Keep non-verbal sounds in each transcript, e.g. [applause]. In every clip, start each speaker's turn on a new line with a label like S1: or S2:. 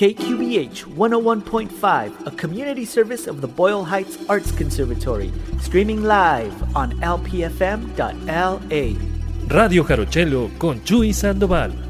S1: KQBH 101.5, a community service of the Boyle Heights Arts Conservatory, streaming live on lpfm.la.
S2: Radio Jarochelo con Chuy Sandoval.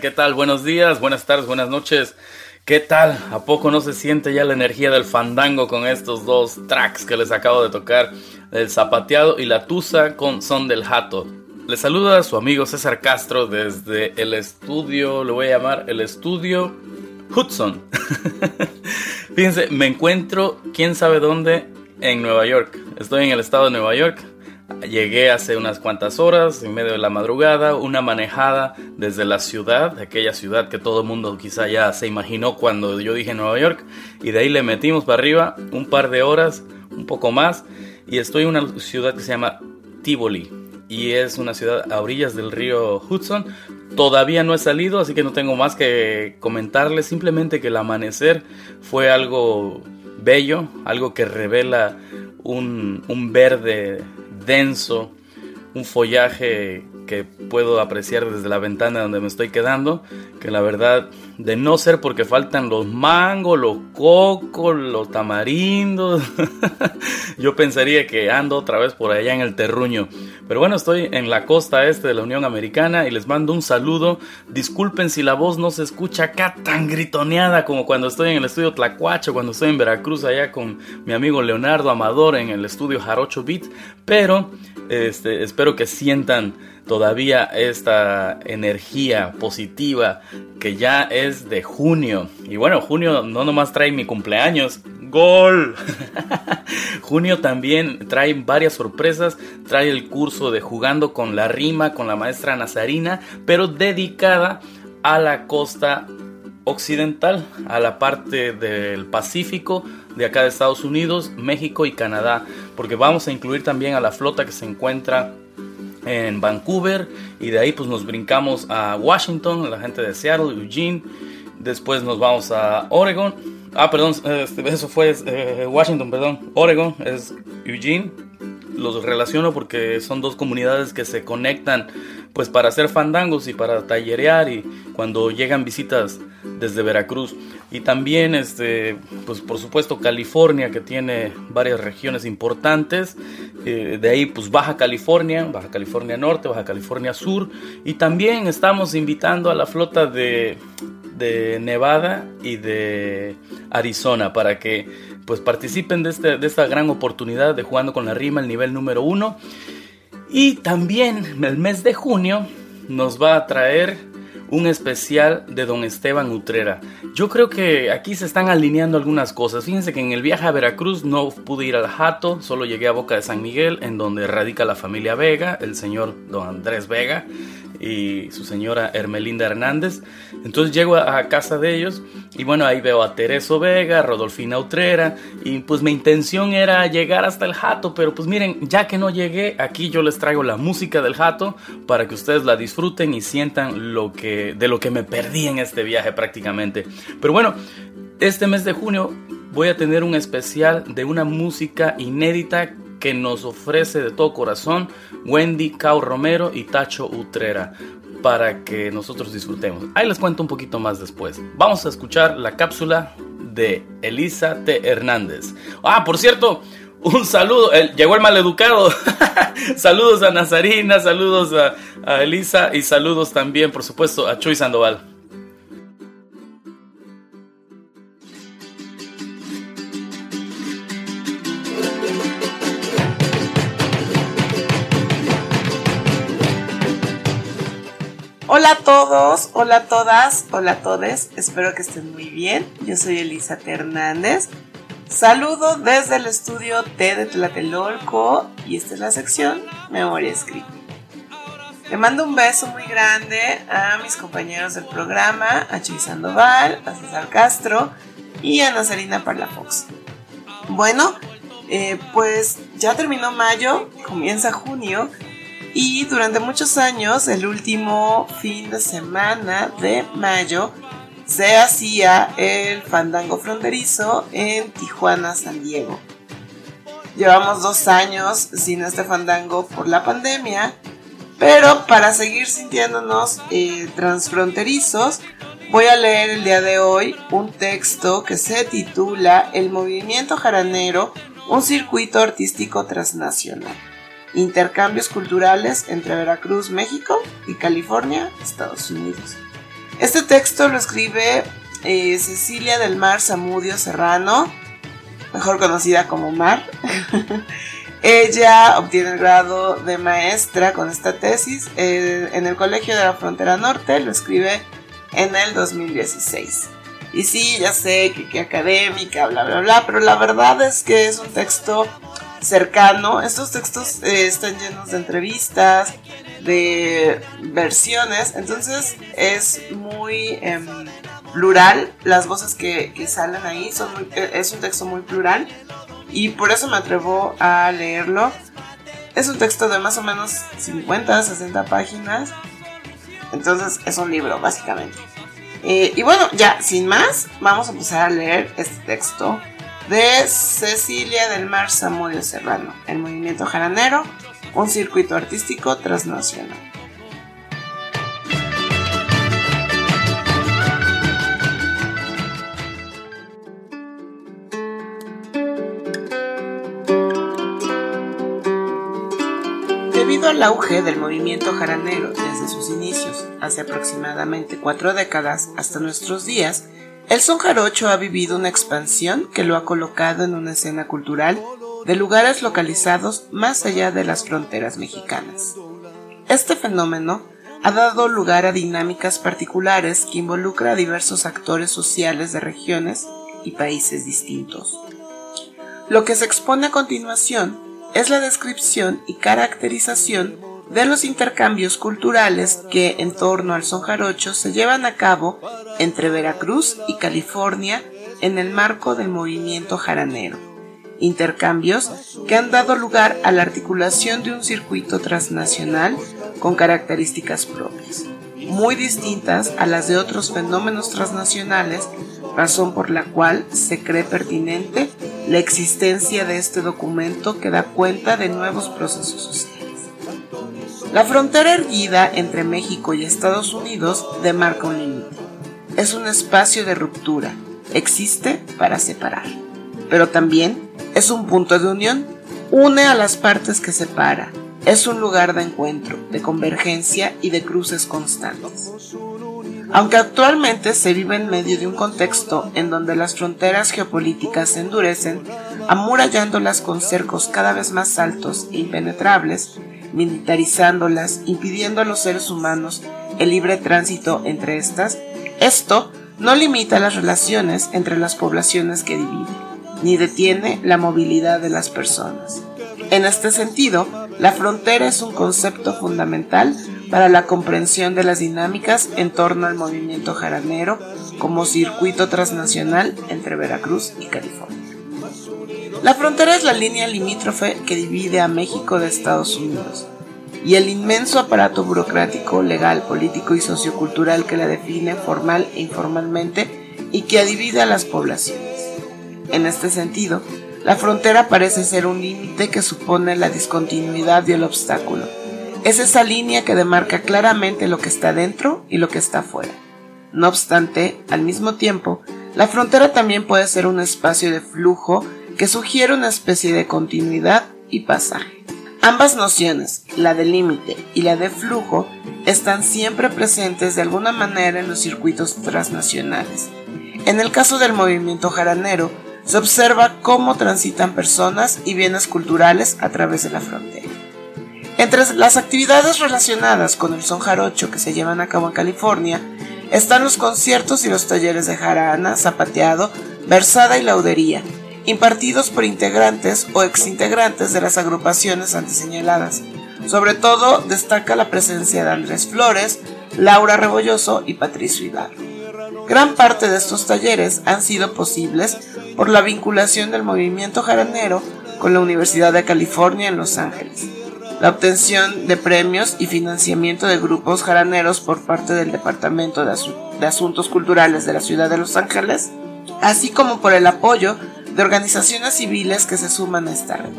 S3: ¿Qué tal? Buenos días, buenas tardes, buenas noches. ¿Qué tal? ¿A poco no se siente ya la energía del fandango con estos dos tracks que les acabo de tocar? El zapateado y la tusa con son del jato. Les saluda a su amigo César Castro desde el estudio, lo voy a llamar el estudio Hudson. [laughs] Fíjense, me encuentro, quién sabe dónde, en Nueva York. Estoy en el estado de Nueva York. Llegué hace unas cuantas horas, en medio de la madrugada, una manejada desde la ciudad, aquella ciudad que todo el mundo quizá ya se imaginó cuando yo dije Nueva York, y de ahí le metimos para arriba un par de horas, un poco más, y estoy en una ciudad que se llama Tivoli, y es una ciudad a orillas del río Hudson. Todavía no he salido, así que no tengo más que comentarles, simplemente que el amanecer fue algo bello, algo que revela un, un verde denso, un follaje que puedo apreciar desde la ventana donde me estoy quedando, que la verdad, de no ser porque faltan los mangos, los cocos, los tamarindos, [laughs] yo pensaría que ando otra vez por allá en el terruño. Pero bueno, estoy en la costa este de la Unión Americana y les mando un saludo. Disculpen si la voz no se escucha acá tan gritoneada como cuando estoy en el estudio Tlacuacho, cuando estoy en Veracruz allá con mi amigo Leonardo Amador en el estudio Jarocho Beat, pero este, espero que sientan todavía esta energía positiva que ya es de junio. Y bueno, junio no nomás trae mi cumpleaños, gol. [laughs] junio también trae varias sorpresas, trae el curso de jugando con la rima con la maestra Nazarina, pero dedicada a la costa occidental, a la parte del Pacífico, de acá de Estados Unidos, México y Canadá, porque vamos a incluir también a la flota que se encuentra en Vancouver y de ahí pues nos brincamos a Washington, la gente de Seattle, Eugene, después nos vamos a Oregon, ah perdón, este, eso fue eh, Washington, perdón, Oregon es Eugene, los relaciono porque son dos comunidades que se conectan pues para hacer fandangos y para tallerear y cuando llegan visitas desde Veracruz. Y también este pues por supuesto California que tiene varias regiones importantes eh, de ahí pues Baja California Baja California Norte Baja California Sur. Y también estamos invitando a la flota de, de Nevada y de Arizona para que pues participen de, este, de esta gran oportunidad de jugando con la rima el nivel número uno y también el mes de junio nos va a traer un especial de don Esteban Utrera. Yo creo que aquí se están alineando algunas cosas. Fíjense que en el viaje a Veracruz no pude ir al Jato, solo llegué a Boca de San Miguel, en donde radica la familia Vega, el señor don Andrés Vega y su señora Hermelinda Hernández. Entonces llego a, casa de ellos y bueno, ahí veo a Tereso Vega, Rodolfina Utrera y pues mi intención era llegar hasta el jato, pero pues miren, ya que no llegué, aquí yo les traigo la música del jato para que ustedes la disfruten y sientan lo que, de lo que me perdí en este viaje prácticamente. Pero bueno, este mes de junio voy a tener un especial de una música inédita que nos ofrece de todo corazón Wendy Cao Romero y Tacho Utrera para que nosotros disfrutemos. Ahí les cuento un poquito más después. Vamos a escuchar la cápsula de Elisa T. Hernández. Ah, por cierto, un saludo. llegó el maleducado. [laughs] saludos a Nazarina, saludos a, a, Elisa y saludos también, por supuesto, a Chuy Sandoval.
S4: Hola a todos, hola a todas, hola a todes, espero que estén muy bien. Yo soy Elisa Hernández. Saludo desde el estudio T de Tlatelolco y esta es la sección Memoria Escrita. Le mando un beso muy grande a mis compañeros del programa, a Chuy Sandoval, a César Castro y a Nazarina Parlafox. Bueno, eh, pues ya terminó mayo, comienza junio y durante muchos años, el último fin de semana de mayo, se hacía el fandango fronterizo en Tijuana, San Diego. Llevamos dos años sin este fandango por la pandemia, pero para seguir sintiéndonos eh, transfronterizos, voy a leer el día de hoy un texto que se titula El movimiento jaranero, un circuito artístico transnacional intercambios culturales entre Veracruz, México y California, Estados Unidos. Este texto lo escribe eh, Cecilia del Mar Zamudio Serrano, mejor conocida como Mar. [laughs] Ella obtiene el grado de maestra con esta tesis eh, en el Colegio de la Frontera Norte, lo escribe en el 2016. Y sí, ya sé que, que académica, bla, bla, bla, pero la verdad es que es un texto cercano. Estos textos eh, están llenos de entrevistas, de versiones, entonces es muy em, plural. Las voces que, salen ahí son eh, es un texto muy plural y por eso me atrevo a leerlo. Es un texto de más o menos 50, 60 páginas. Entonces es un libro, básicamente. Eh, y bueno, ya, sin más, vamos a empezar a leer este texto de Cecilia del Mar Samudio Serrano, El Movimiento Jaranero, un circuito artístico transnacional. Debido al auge del movimiento jaranero desde sus inicios, hace aproximadamente cuatro décadas hasta nuestros días, el son jarocho ha vivido una expansión que lo ha colocado en una escena cultural de lugares localizados más allá de las fronteras mexicanas. Este fenómeno ha dado lugar a dinámicas particulares que involucran a diversos actores sociales de regiones y países distintos. Lo que se expone a continuación es la descripción y caracterización de los intercambios culturales que en torno al son jarocho se llevan a cabo entre Veracruz y California en el marco del movimiento jaranero. Intercambios que han dado lugar a la articulación de un circuito transnacional con características propias, muy distintas a las de otros fenómenos transnacionales, razón por la cual se cree pertinente la existencia de este documento que da cuenta de nuevos procesos sociales. La frontera erguida entre México y Estados Unidos demarca un límite. Es un espacio de ruptura. Existe para separar. Pero también es un punto de unión. Une a las partes que separa. Es un lugar de encuentro, de convergencia y de cruces constantes. Aunque actualmente se vive en medio de un contexto en donde las fronteras geopolíticas se endurecen, amurallándolas con cercos cada vez más altos e impenetrables, militarizándolas, impidiendo a los seres humanos el libre tránsito entre estas, esto no limita las relaciones entre las poblaciones que divide, ni detiene la movilidad de las personas. En este sentido, la frontera es un concepto fundamental para la comprensión de las dinámicas en torno al movimiento jaranero como circuito transnacional entre Veracruz y California. La frontera es la línea limítrofe que divide a México de Estados Unidos y el inmenso aparato burocrático, legal, político y sociocultural que la define formal e informalmente y que divide a las poblaciones. En este sentido, la frontera parece ser un límite que supone la discontinuidad y el obstáculo. Es esa línea que demarca claramente lo que está dentro y lo que está fuera. No obstante, al mismo tiempo, la frontera también puede ser un espacio de flujo que sugiere una especie de continuidad y pasaje. Ambas nociones, la de límite y la de flujo, están siempre presentes de alguna manera en los circuitos transnacionales. En el caso del movimiento jaranero, se observa cómo transitan personas y bienes culturales a través de la frontera. Entre las actividades relacionadas con el son jarocho que se llevan a cabo en California están los conciertos y los talleres de jarana, zapateado, versada y laudería, impartidos por integrantes o exintegrantes de las agrupaciones antiseñaladas. Sobre todo destaca la presencia de Andrés Flores, Laura Rebolloso y Patricio Ibarro. Gran parte de estos talleres han sido posibles por la vinculación del movimiento jaranero con la Universidad de California en Los Ángeles, la obtención de premios y financiamiento de grupos jaraneros por parte del Departamento de, Asuntos Culturales de la Ciudad de Los Ángeles, así como por el apoyo de organizaciones civiles que se suman a esta red.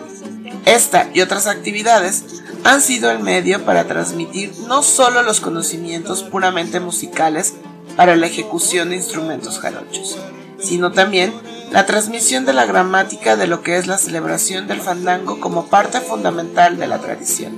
S4: Esta y otras actividades han sido el medio para transmitir no solo los conocimientos puramente musicales para la ejecución de instrumentos jarochos, sino también la transmisión de la gramática de lo que es la celebración del fandango como parte fundamental de la tradición.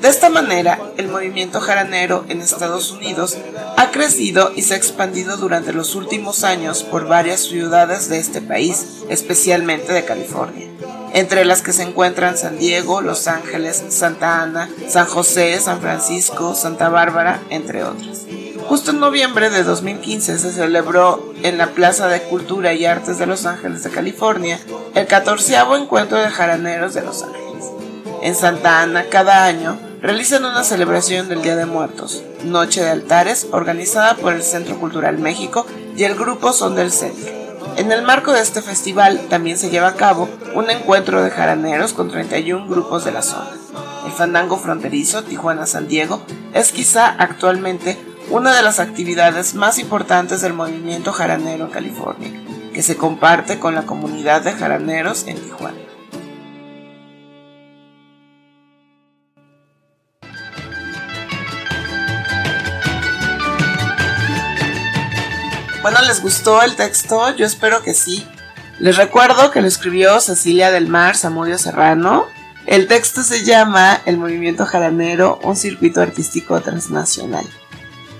S4: De esta manera, el movimiento jaranero en Estados Unidos ha crecido y se ha expandido durante los últimos años por varias ciudades de este país, especialmente de California, entre las que se encuentran San Diego, Los Ángeles, Santa Ana, San José, San Francisco, Santa Bárbara, entre otras. Justo en noviembre de 2015 se celebró en la Plaza de Cultura y Artes de Los Ángeles de California el 14 encuentro de jaraneros de Los Ángeles. En Santa Ana cada año realizan una celebración del Día de Muertos, Noche de Altares, organizada por el Centro Cultural México y el grupo Son del Centro. En el marco de este festival también se lleva a cabo un encuentro de jaraneros con 31 grupos de la zona. El fandango fronterizo Tijuana-San Diego es quizá actualmente una de las actividades más importantes del movimiento jaranero en California, que se comparte con la comunidad de jaraneros en Tijuana. Bueno, ¿les gustó el texto? Yo espero que sí. Les recuerdo que lo escribió Cecilia del Mar Samudio Serrano. El texto se llama El movimiento jaranero, un circuito artístico transnacional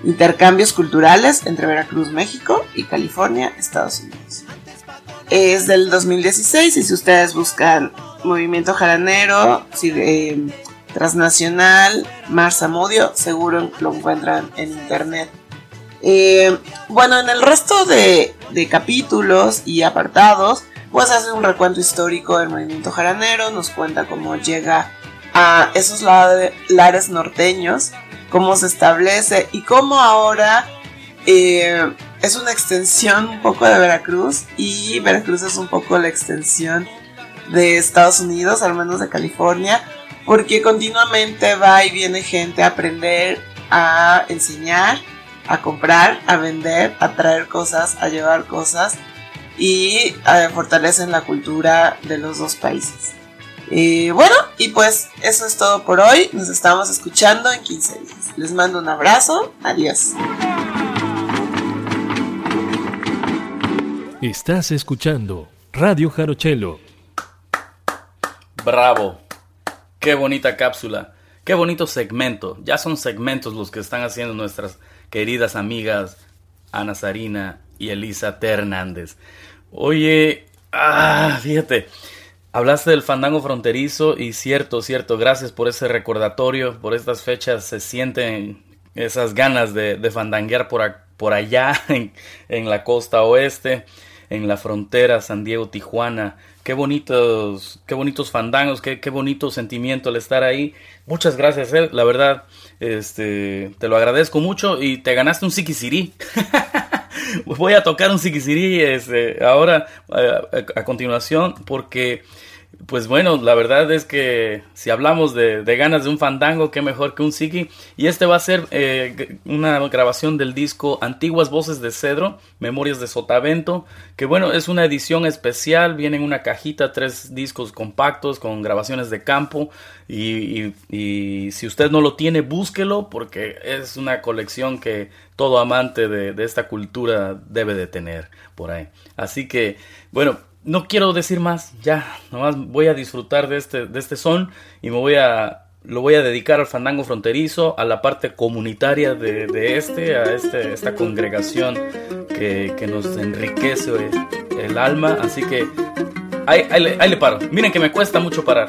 S4: intercambios culturales entre Veracruz, México y California, Estados Unidos. Es del 2016 y si ustedes buscan Movimiento Jaranero, eh, Transnacional, Mars Amudio, seguro lo encuentran en internet. Eh, bueno, en el resto de, de, capítulos y apartados, pues hace un recuento histórico del movimiento jaranero, nos cuenta cómo llega a esos lares norteños cómo se establece y cómo ahora eh, es una extensión un poco de Veracruz y Veracruz es un poco la extensión de Estados Unidos, al menos de California, porque continuamente va y viene gente a aprender, a enseñar, a comprar, a vender, a traer cosas, a llevar cosas y fortalecen la cultura de los dos países. Eh, bueno, y pues eso es todo por hoy. Nos estamos escuchando en 15 días. Les mando un abrazo. Adiós.
S2: Estás escuchando Radio Jarochelo.
S3: Bravo. Qué bonita cápsula. Qué bonito segmento. Ya son segmentos los que están haciendo nuestras queridas amigas Ana Sarina y Elisa Hernández. Oye, ah, fíjate. Hablaste del fandango fronterizo y cierto, cierto, gracias por ese recordatorio, por estas fechas se sienten esas ganas de, de fandanguear por, por allá [laughs] en, la costa oeste, en la frontera San Diego-Tijuana. Qué bonitos, qué bonitos fandangos, qué, qué bonito sentimiento el estar ahí. Muchas gracias, eh, la verdad, este, te lo agradezco mucho y te ganaste un siquisirí. [laughs] voy a tocar un siquisirí este, ahora eh, a, continuación porque pues bueno, la verdad es que si hablamos de, ganas de un fandango, qué mejor que un Siki. Y este va a ser eh, una grabación del disco Antiguas Voces de Cedro, Memorias de Sotavento, que bueno, es una edición especial, viene en una cajita, tres discos compactos con grabaciones de campo. Y, si usted no lo tiene, búsquelo porque es una colección que todo amante de, de esta cultura debe de tener por ahí. Así que, bueno, no quiero decir más, ya, nomás voy a disfrutar de este, de este son y me voy a, lo voy a dedicar al fandango fronterizo, a la parte comunitaria de, este, a este, esta congregación que, nos enriquece el alma, así que ahí, ahí le paro, miren que me cuesta mucho parar.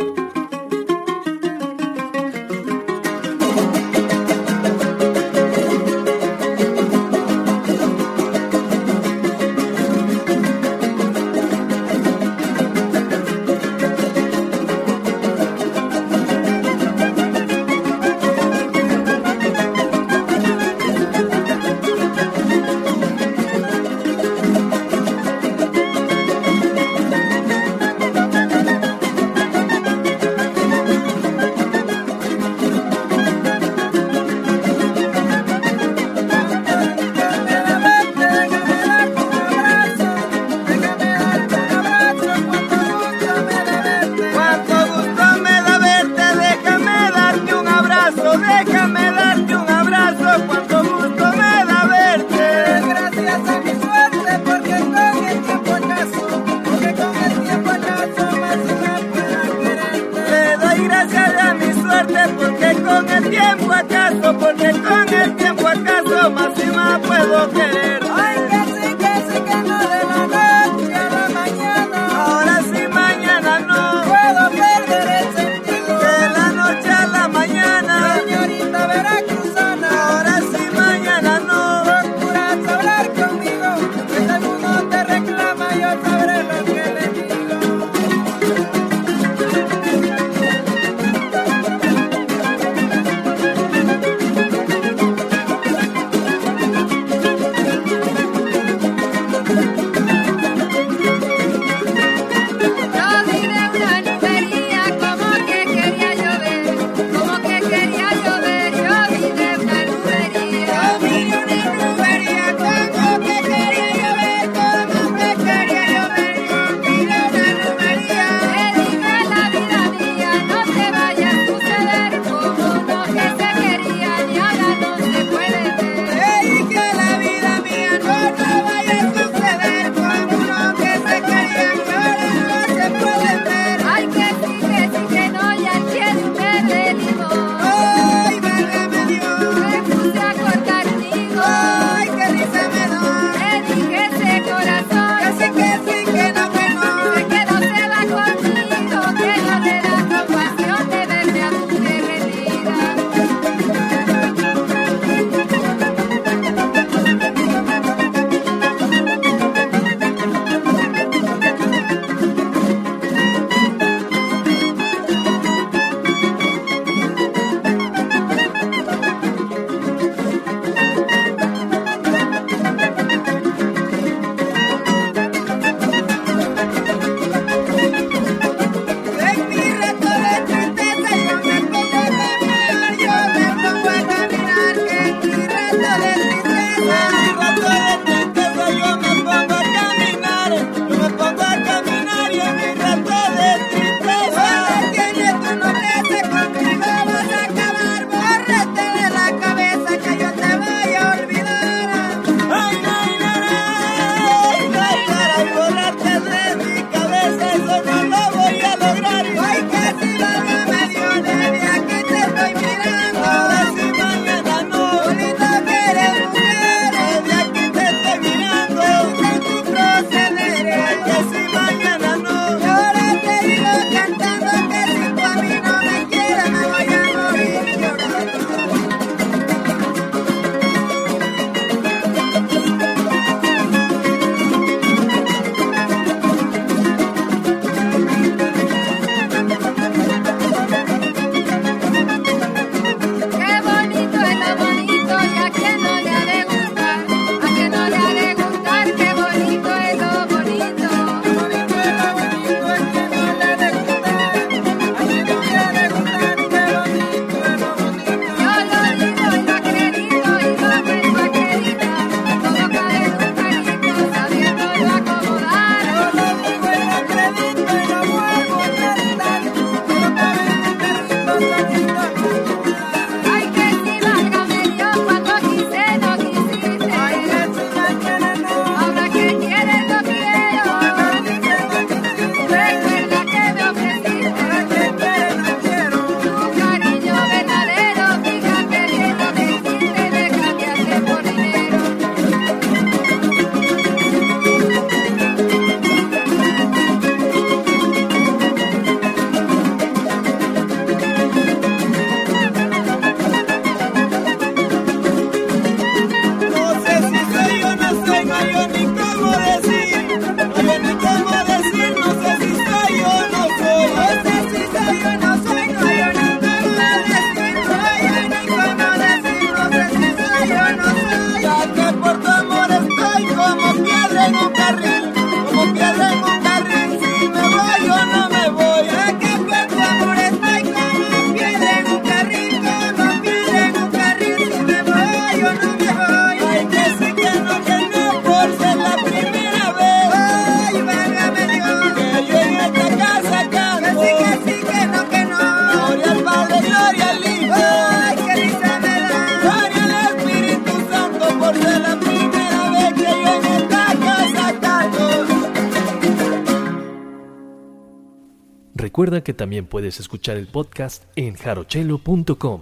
S2: Que también puedes escuchar el podcast en jarochelo.com.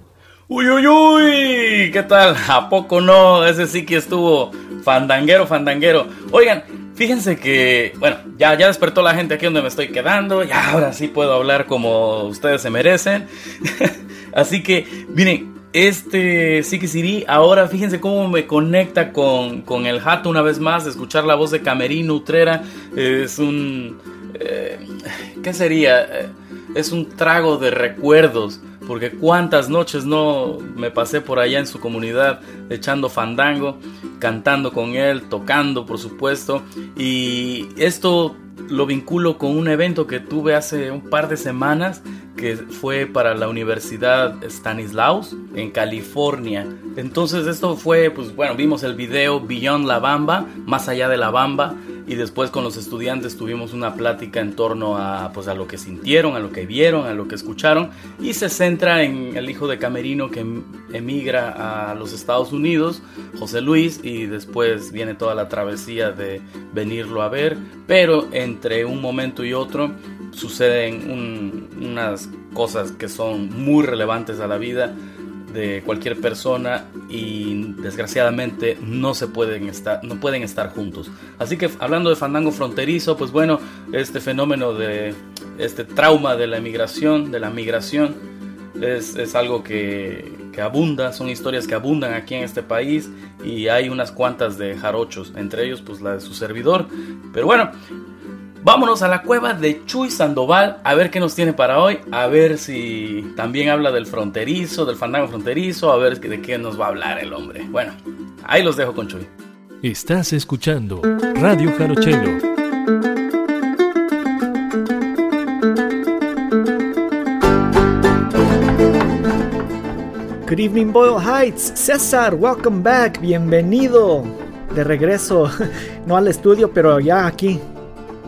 S3: Uy, uy, uy, ¿qué tal? ¿A poco no? Ese sí que estuvo fandanguero, fandanguero. Oigan, fíjense que, bueno, ya, ya despertó la gente aquí donde me estoy quedando, ya ahora sí puedo hablar como ustedes se merecen. [laughs] Así que, miren, este Siri, ahora fíjense cómo me conecta con, con, el jato una vez más, escuchar la voz de Camerino Utrera, es un... Eh, ¿Qué sería? Es un trago de recuerdos porque cuántas noches no me pasé por allá en su comunidad echando fandango, cantando con él, tocando por supuesto, y esto lo vinculo con un evento que tuve hace un par de semanas que fue para la Universidad Stanislaus en California. Entonces esto fue, pues bueno, vimos el video Beyond la Bamba, más allá de la Bamba, y después con los estudiantes tuvimos una plática en torno a, pues, a lo que sintieron, a lo que vieron, a lo que escucharon, y se centra en el hijo de Camerino que emigra a los Estados Unidos, José Luis, y después viene toda la travesía de venirlo a ver, pero entre un momento y otro suceden unas cosas que son muy relevantes a la vida de cualquier persona y desgraciadamente no se pueden estar no pueden estar juntos. Así que hablando de fandango fronterizo pues bueno este fenómeno de este trauma de la emigración de la migración es, es algo que, que abunda son historias que abundan aquí en este país y hay unas cuantas de jarochos entre ellos pues la de su servidor. Pero bueno Vámonos a la cueva de Chuy Sandoval a ver qué nos tiene para hoy, a ver si también habla del fronterizo, del fandango fronterizo, a ver de qué nos va a hablar el hombre. Bueno, ahí los dejo con Chuy.
S2: Estás escuchando Radio Jarochelo.
S1: Good evening, Boyle Heights. César, welcome back. Bienvenido de regreso, [laughs] no al estudio, pero ya aquí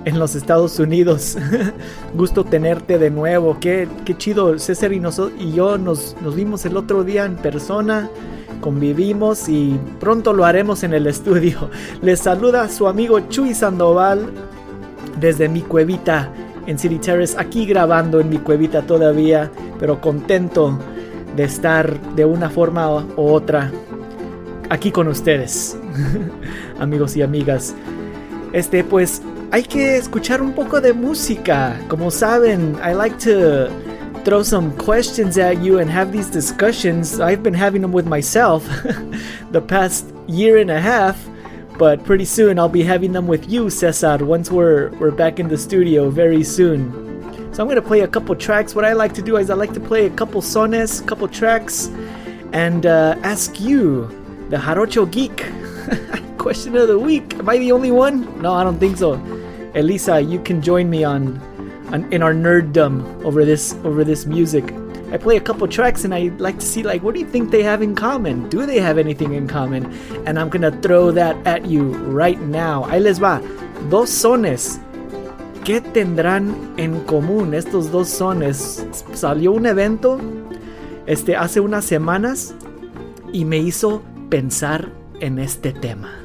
S1: en los Estados Unidos. [laughs] Gusto tenerte de nuevo. Qué, qué chido. César y, yo nos, nos vimos el otro día en persona. Convivimos y pronto lo haremos en el estudio. [laughs] Les saluda su amigo Chuy Sandoval desde mi cuevita en City Terrace. Aquí grabando en mi cuevita todavía. Pero contento de estar de una forma u otra aquí con ustedes. [laughs] Amigos y amigas. Este pues hay que escuchar un poco de música. Como saben, I like to throw some questions at you and have these discussions. I've been having them with myself [laughs] the past year and a half, but pretty soon I'll be having them with you, Cesar, once we're we're back in the studio very soon. So I'm gonna play a couple tracks. What I like to do is I like to play a couple sones, a couple tracks, and uh, ask you, the Jarocho Geek, [laughs] question of the week. Am I the only one? No, I don't think so. Elisa, you can join me on, on in our nerddom over this over this music. I play a couple tracks and I like to see like what do you think they have in common? Do they have anything in common? And I'm gonna throw that at you right now. Ahí les va. Dos sones. ¿Qué tendrán en común estos dos sones? Salió un evento este hace unas semanas y me hizo pensar en este tema.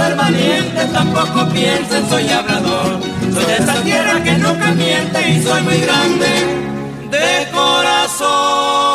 S5: Ser valiente, tampoco piensen soy hablador. Soy de esa tierra que nunca miente y soy muy grande de corazón.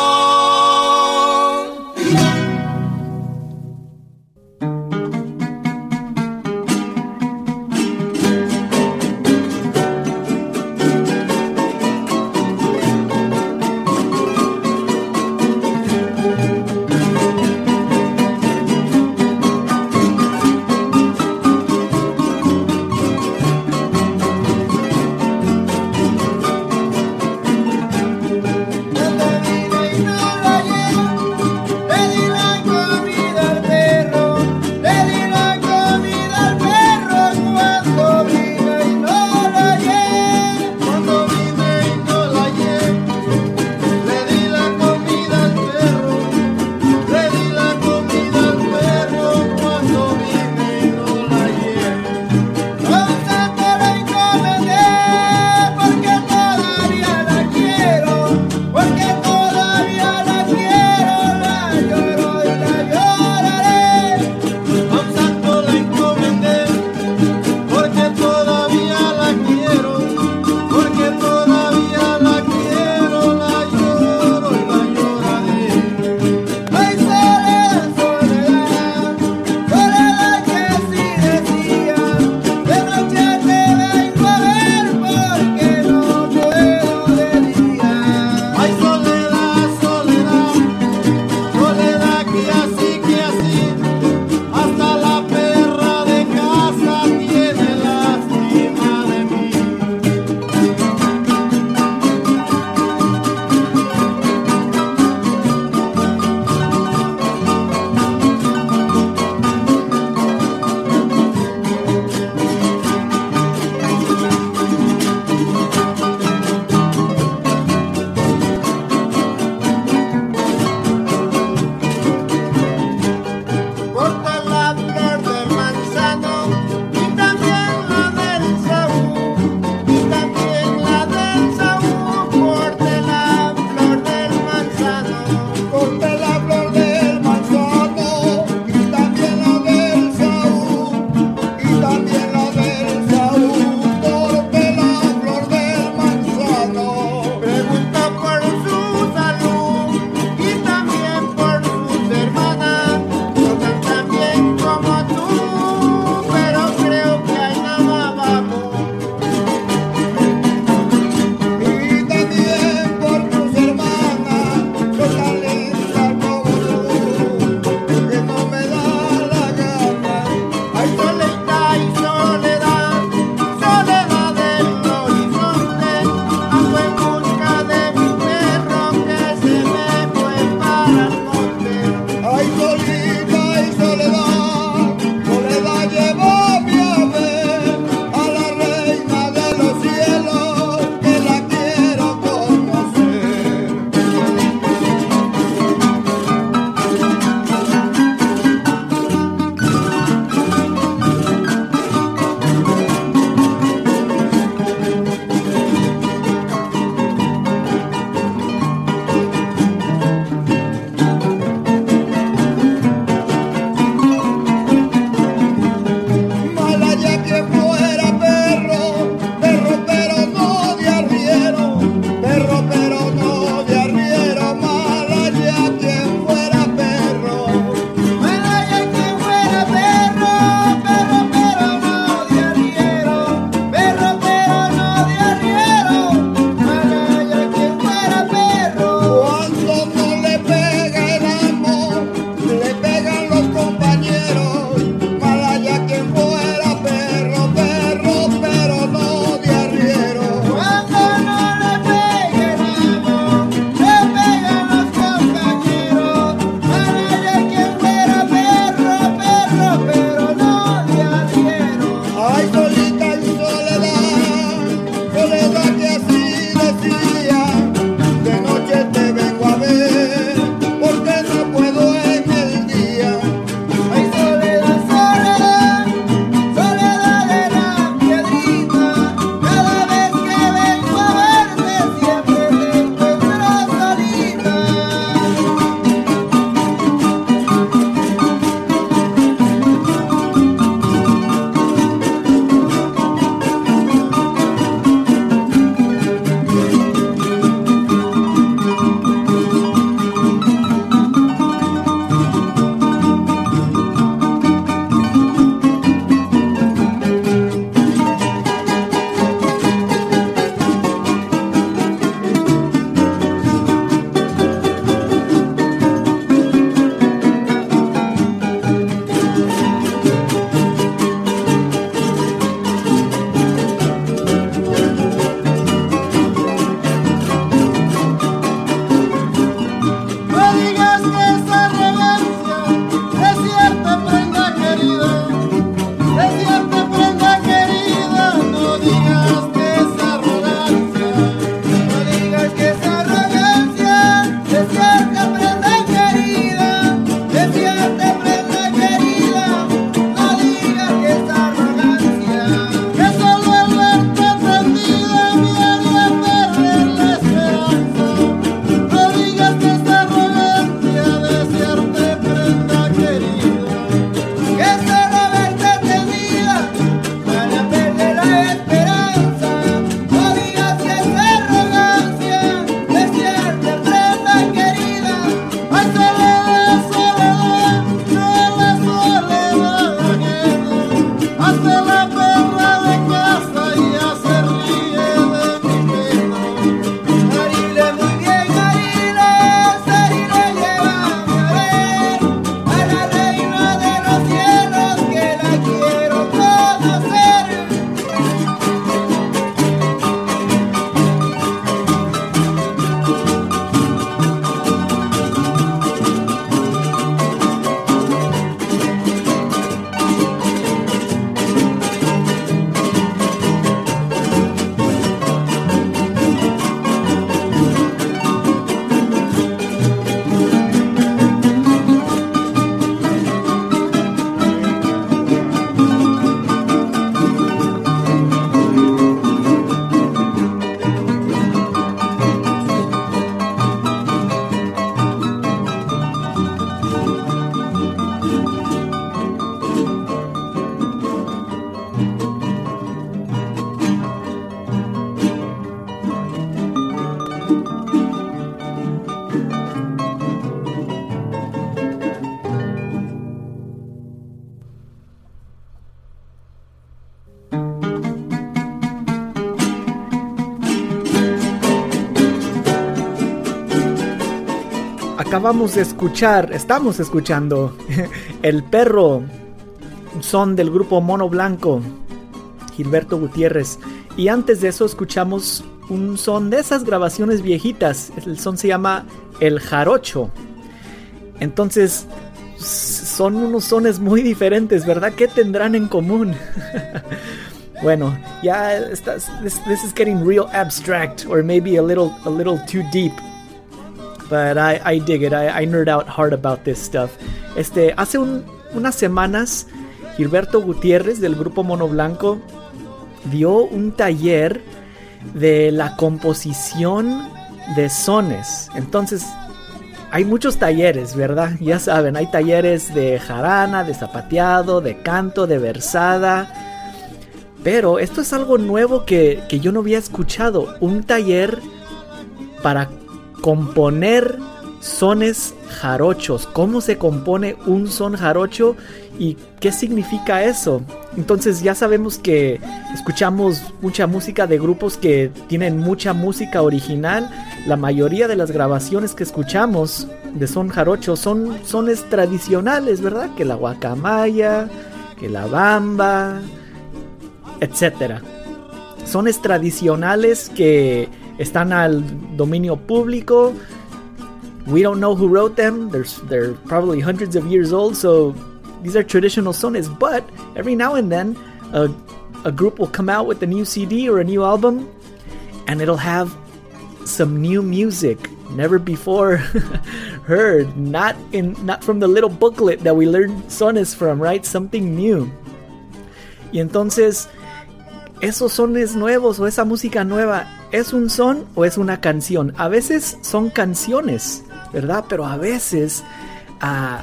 S1: Acabamos de escuchar, estamos escuchando [laughs] El perro, son del grupo Mono Blanco, Gilberto Gutiérrez. Y antes de eso escuchamos un son de esas grabaciones viejitas. El son se llama El Jarocho. Entonces, son unos sones muy diferentes, ¿verdad? ¿Qué tendrán en común? [laughs] bueno, ya this, is getting real abstract or maybe a little a little too deep. But I, I dig it. I, I nerd out hard about this stuff. Este, hace un, unas semanas Gilberto Gutiérrez del grupo Mono Blanco dio un taller de la composición de sones. Entonces, hay muchos talleres, ¿verdad? [laughs] Ya saben, hay talleres de jarana, de zapateado, de canto, de versada. Pero esto es algo nuevo que, que yo no había escuchado. Un taller para componer sones jarochos. ¿Cómo se compone un son jarocho y qué significa eso? Entonces ya sabemos que escuchamos mucha música de grupos que tienen mucha música original. La mayoría de las grabaciones que escuchamos de son jarocho son sones tradicionales, ¿verdad? Que la guacamaya, que la bamba, etc. Sones tradicionales que están al dominio público we don't know who wrote them. There's they're probably hundreds of years old, so these are traditional sones. But every now and then, a, a group will come out with a new CD or a new album, and it'll have some new music never before [laughs] heard. Not in not from the little booklet that we learned sones from, right? Something new. Y entonces esos sones nuevos o esa música nueva es un son o es una canción. A veces son canciones. ¿verdad? Pero a veces ah,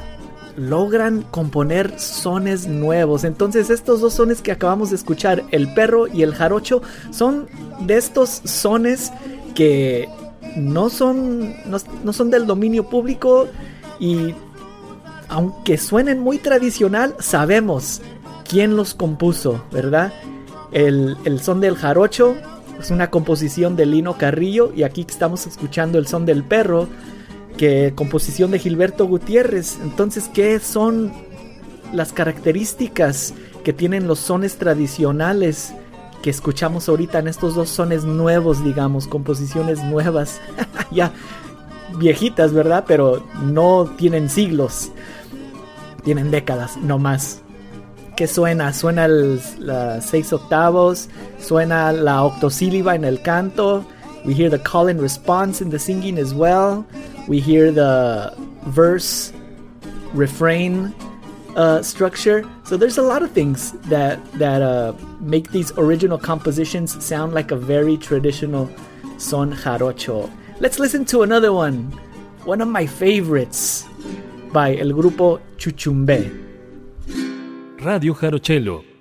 S1: logran componer sones nuevos. Entonces estos dos sones que acabamos de escuchar, el perro y el jarocho, son de estos sones que no son, no, son del dominio público y aunque suenen muy tradicional, sabemos quién los compuso, ¿verdad? El, el, son del jarocho es una composición de Lino Carrillo y aquí estamos escuchando el son del perro que composición de Gilberto Gutiérrez. Entonces, ¿qué son las características que tienen los sones tradicionales que escuchamos ahorita en estos dos sones nuevos, digamos, composiciones nuevas, [laughs] ya viejitas, ¿verdad? Pero no tienen siglos, tienen décadas, no más. ¿Qué suena? Suena las seis octavos, suena la octosíliba en el canto, we hear the call and response in the singing as well. We hear the verse, refrain uh, structure. So there's a lot of things that that uh, make these original compositions sound like a very traditional son jarocho. Let's listen to another one, one of my favorites by El Grupo Chuchumbe.
S2: Radio Jarochelo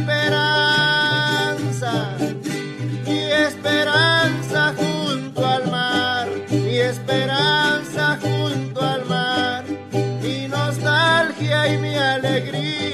S6: esperanza, mi
S7: esperanza junto al mar, mi esperanza junto al mar, mi nostalgia y mi alegría.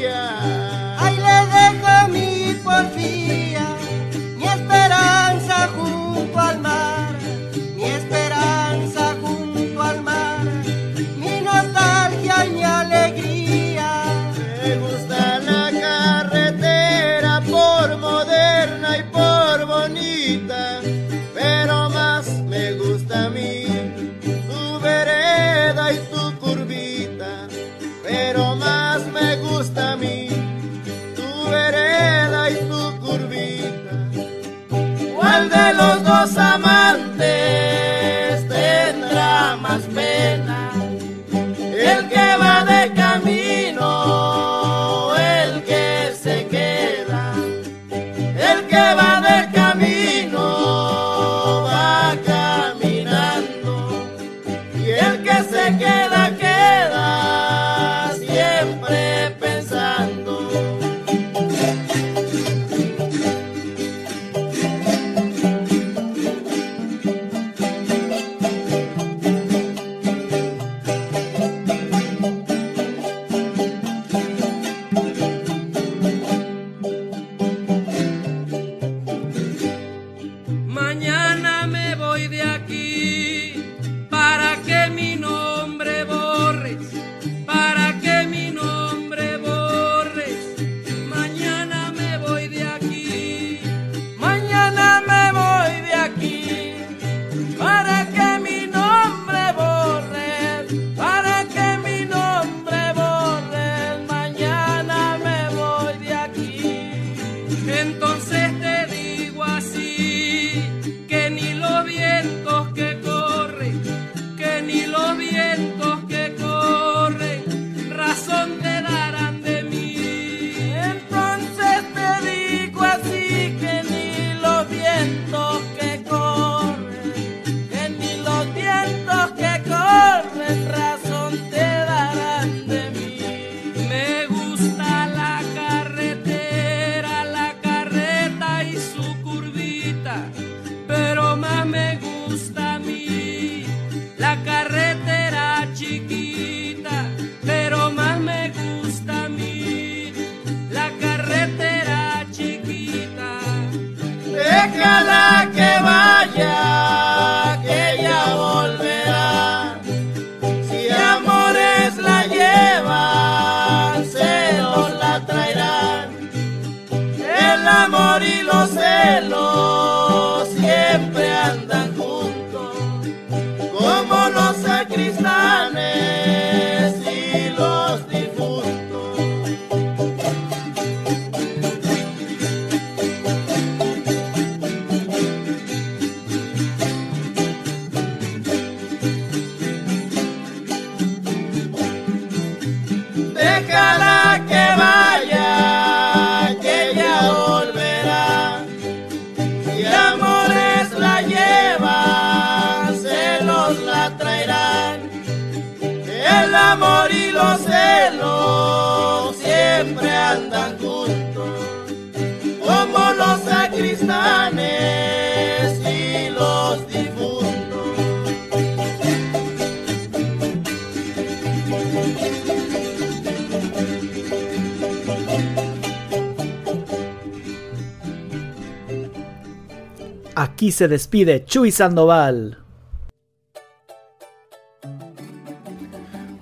S1: Aquí se despide Chuy Sandoval.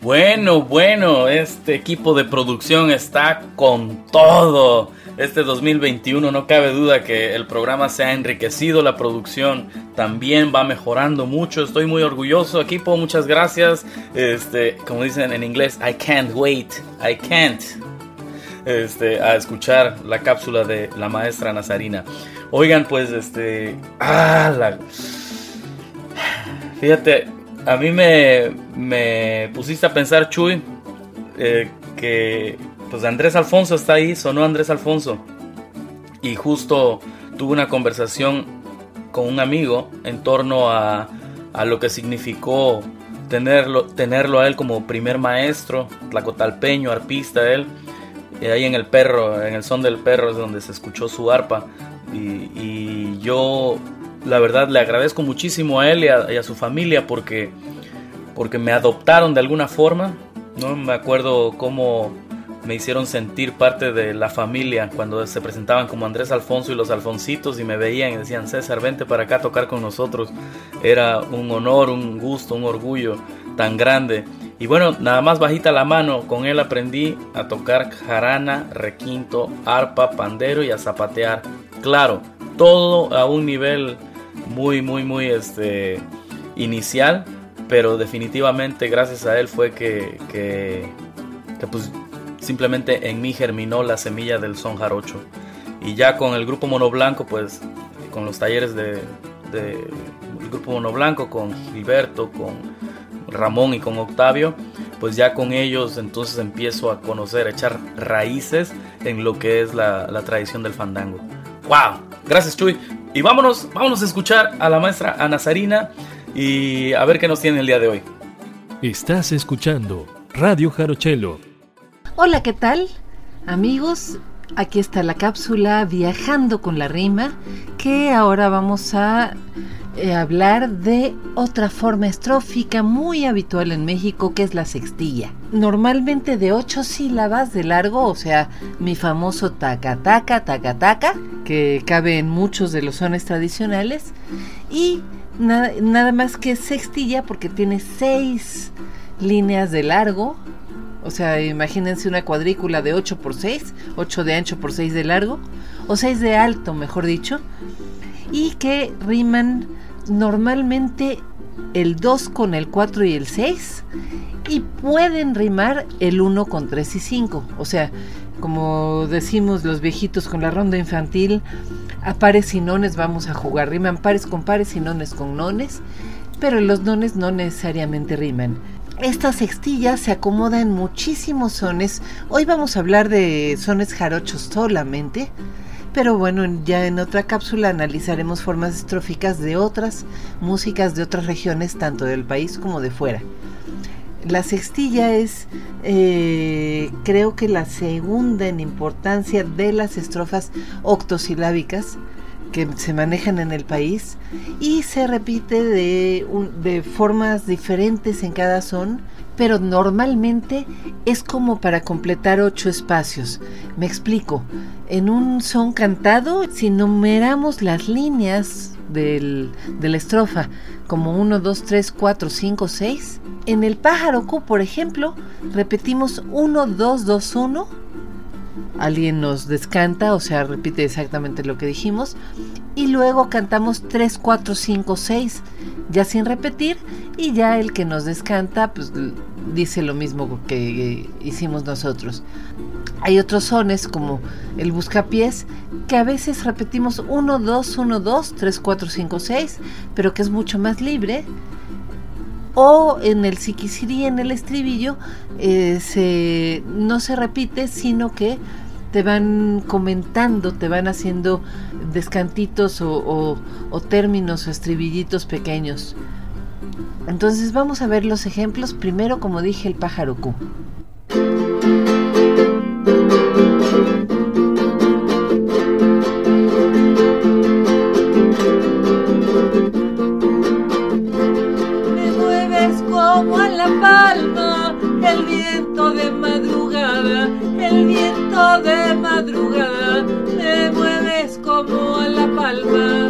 S3: Bueno, bueno, este equipo de producción está con todo. Este 2021 no cabe duda que el programa se ha enriquecido, la producción también va mejorando mucho. Estoy muy orgulloso, equipo, muchas gracias. Este, como dicen en inglés, I can't wait, I can't. Este, a escuchar la cápsula de la maestra Nazarina. Oigan, pues este. Ah. Fíjate, a mí me, me pusiste a pensar, Chuy, eh, que pues Andrés Alfonso está ahí, sonó Andrés Alfonso. Y justo tuve una conversación con un amigo en torno a, a lo que significó tenerlo, tenerlo a él como primer maestro, tlacotalpeño, arpista él. Y ahí en el perro, en el son del perro es donde se escuchó su arpa. Y, yo, la verdad, le agradezco muchísimo a él y a, su familia porque, porque me adoptaron de alguna forma. ¿no? Me acuerdo cómo me hicieron sentir parte de la familia cuando se presentaban como Andrés Alfonso y los Alfoncitos y me veían y decían, César, vente para acá tocar con nosotros. Era un honor, un gusto, un orgullo tan grande. Y bueno, nada más bajita la mano, con él aprendí a tocar jarana, requinto, arpa, pandero y a zapatear. Claro, todo a un nivel muy, muy, muy este, inicial, pero definitivamente gracias a él fue que, que, pues simplemente en mí germinó la semilla del son jarocho. Y ya con el grupo Mono Blanco, pues con los talleres de, grupo Mono Blanco, con Gilberto, con Ramón y con Octavio, pues ya con ellos entonces empiezo a conocer, a echar raíces en lo que es la, la tradición del fandango. ¡Wow! Gracias Chuy. Y vámonos, vámonos a escuchar a la maestra Ana Sarina y a ver qué nos tiene el día de hoy.
S2: Estás escuchando Radio Jarochelo.
S8: Hola, ¿qué tal? Amigos, aquí está la cápsula Viajando con la Rima, que ahora vamos a eh, hablar de otra forma estrófica muy habitual en México, que es la sextilla. Normalmente de ocho sílabas de largo, o sea, mi famoso taca taca taca taca, que cabe en muchos de los sones tradicionales, y nada, más que sextilla porque tiene seis líneas de largo, o sea, imagínense una cuadrícula de 8 por 6, 8 de ancho por 6 de largo, o 6 de alto, mejor dicho, y que riman normalmente el 2 con el 4 y el 6, y pueden rimar el 1 con 3 y 5. O sea, como decimos los viejitos con la ronda infantil, a pares y nones vamos a jugar, riman pares con pares y nones con nones, pero los nones no necesariamente riman. Esta sextilla se acomoda en muchísimos sones. Hoy vamos a hablar de sones jarochos solamente, pero bueno, ya en otra cápsula analizaremos formas estróficas de otras músicas de otras regiones, tanto del país como de fuera. La sextilla es, eh, creo que la segunda en importancia de las estrofas octosilábicas que se manejan en el país y se repite de, de formas diferentes en cada son, pero normalmente es como para completar ocho espacios. Me explico. En un son cantado, si numeramos las líneas del- de la estrofa como 1, 2, 3, 4, 5, 6, en el pájaro Q, por ejemplo, repetimos 1, 2, 2, 1 alguien nos descanta, o sea, repite exactamente lo que dijimos, y luego cantamos 3, 4, 5, 6, ya sin repetir, y ya el que nos descanta, pues dice lo mismo que hicimos nosotros. Hay otros sones como el buscapiés que a veces repetimos 1, 2, 1, 2, 3, 4, 5, 6, pero que es mucho más libre. O en el siquisirí, en el estribillo, eh, se, no se repite, sino que te van comentando, te van haciendo descantitos o, términos o estribillitos pequeños. Entonces vamos a ver los ejemplos. Primero, como dije, el pájaro Q.
S7: Como a la palma, el viento de madrugada, el viento de madrugada, me mueves como a la palma.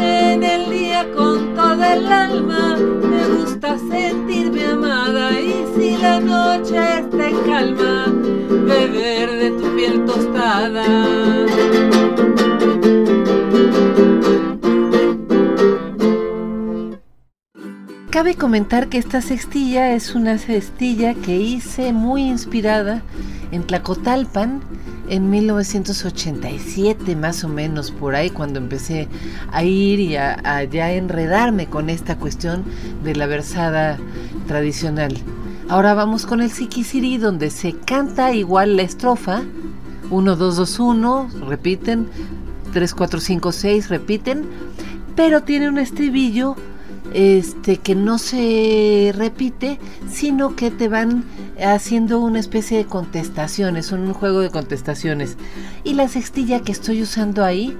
S7: En el día con toda el alma me gusta sentirme amada y si la noche está calma, beber de tu piel tostada.
S8: Cabe comentar que esta cestilla es una cestilla que hice muy inspirada en Tlacotalpan en 1987 más o menos por ahí cuando empecé a ir y a, a ya enredarme con esta cuestión de la versada tradicional. Ahora vamos con el Siquisirí donde se canta igual la estrofa. 1 2 2 1 repiten. 3 4 5 6 repiten. Pero tiene un estribillo este que no se repite, sino que te van haciendo una especie de contestaciones, un juego de contestaciones. Y la sextilla que estoy usando ahí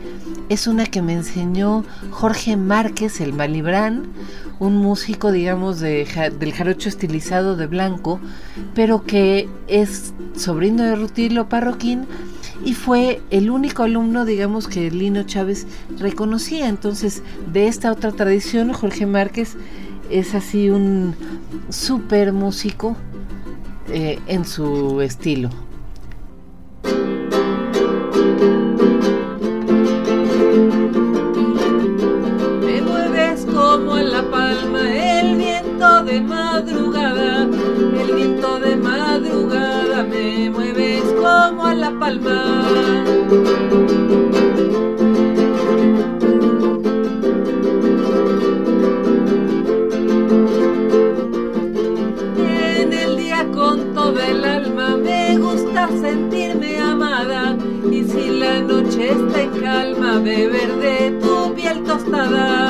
S8: es una que me enseñó Jorge Márquez, el Malibrán, un músico, digamos, de, del jarocho estilizado de blanco, pero que es sobrino de Rutilo Parroquín y fue el único alumno, digamos, que Lino Chávez reconocía. Entonces, de esta otra tradición, Jorge Márquez es así un súper músico eh, en su estilo.
S9: Me mueves como en la palma el viento de madrugada, la palma. En el día con todo el alma me gusta sentirme amada y si la noche está en calma beber de tu piel tostada.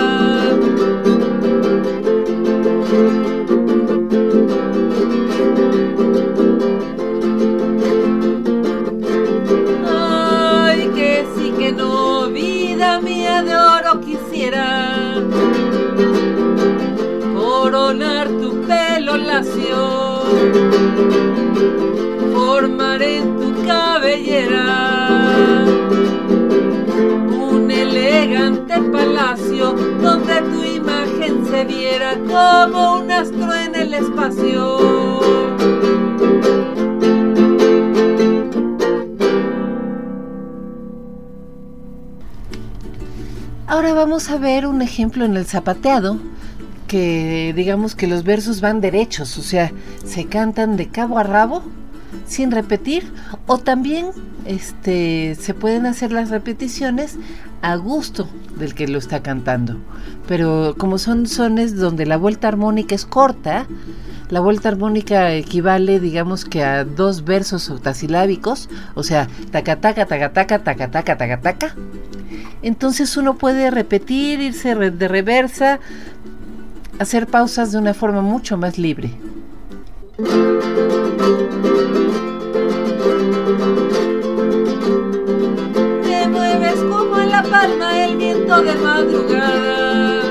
S9: Coronar tu pelo lacio, formar en tu cabellera un elegante palacio donde tu imagen se viera como un astro en el espacio.
S8: Ahora vamos a ver un ejemplo en el zapateado que digamos que los versos van derechos, o sea, se cantan de cabo a rabo sin repetir o también este se pueden hacer las repeticiones a gusto del que lo está cantando. Pero como son sones donde la vuelta armónica es corta, la vuelta armónica equivale, digamos que a dos versos octasilábicos, o sea, taca taca taca taca taca taca. Entonces uno puede repetir, irse de reversa, hacer pausas de una forma mucho más libre.
S9: Palma el viento de madrugada.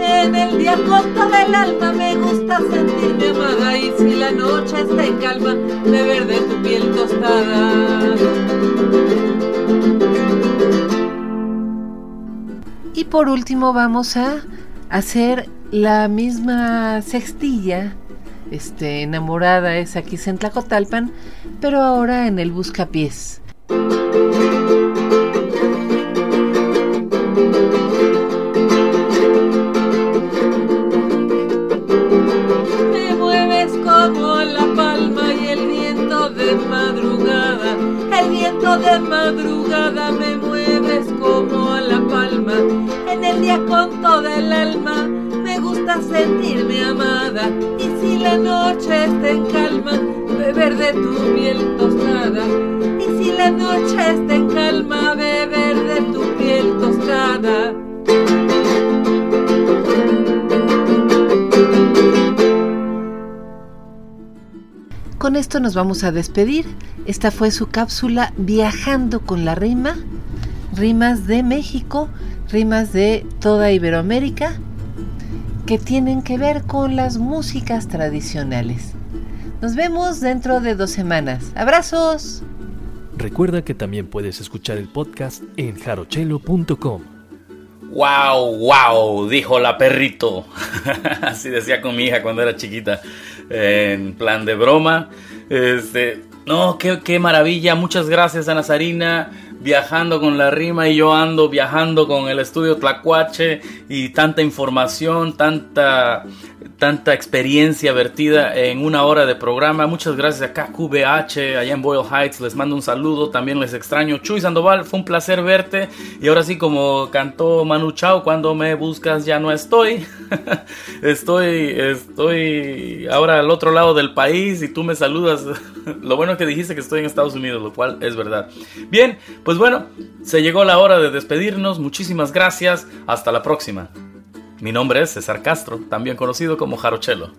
S9: En el día corto del alma me gusta sentirme amada y si la noche está en calma, beber de tu piel tostada.
S8: Y por último vamos a hacer la misma sextilla, este, enamorada es aquí en Tlacotalpan, pero ahora en el buscapiés.
S9: Me mueves como la palma y el viento de madrugada. El viento de madrugada me mueves como la palma. En el día con toda el alma me gusta sentirme amada. Y si la noche está en calma, beber de tu piel tostada. Y si la noche está en calma, beber de tu piel tostada.
S8: Con esto nos vamos a despedir. Esta fue su cápsula Viajando con la rima. Rimas de México, rimas de toda Iberoamérica, que tienen que ver con las músicas tradicionales. Nos vemos dentro de dos semanas. ¡Abrazos!
S2: Recuerda que también puedes escuchar el podcast en jarochelo.com.
S3: ¡Wow! ¡Wow! Dijo la perrito. [laughs] Así decía con mi hija cuando era chiquita. En plan de broma. Este. No, qué, qué maravilla. Muchas gracias a Nazarina. Viajando con la rima y yo ando viajando con el estudio Tlacuache y tanta información, tanta, tanta experiencia vertida en una hora de programa. Muchas gracias a KQBH allá en Boyle Heights. Les mando un saludo. También les extraño. Chuy Sandoval, fue un placer verte. Y ahora sí, como cantó Manu Chao, cuando me buscas ya no estoy. [laughs] estoy, estoy ahora al otro lado del país y tú me saludas. [laughs] lo bueno es que dijiste que estoy en Estados Unidos, lo cual es verdad. Bien, pues bueno, se llegó la hora de despedirnos. Muchísimas gracias. Hasta la próxima. Mi nombre es César Castro, también conocido como Jarochelo.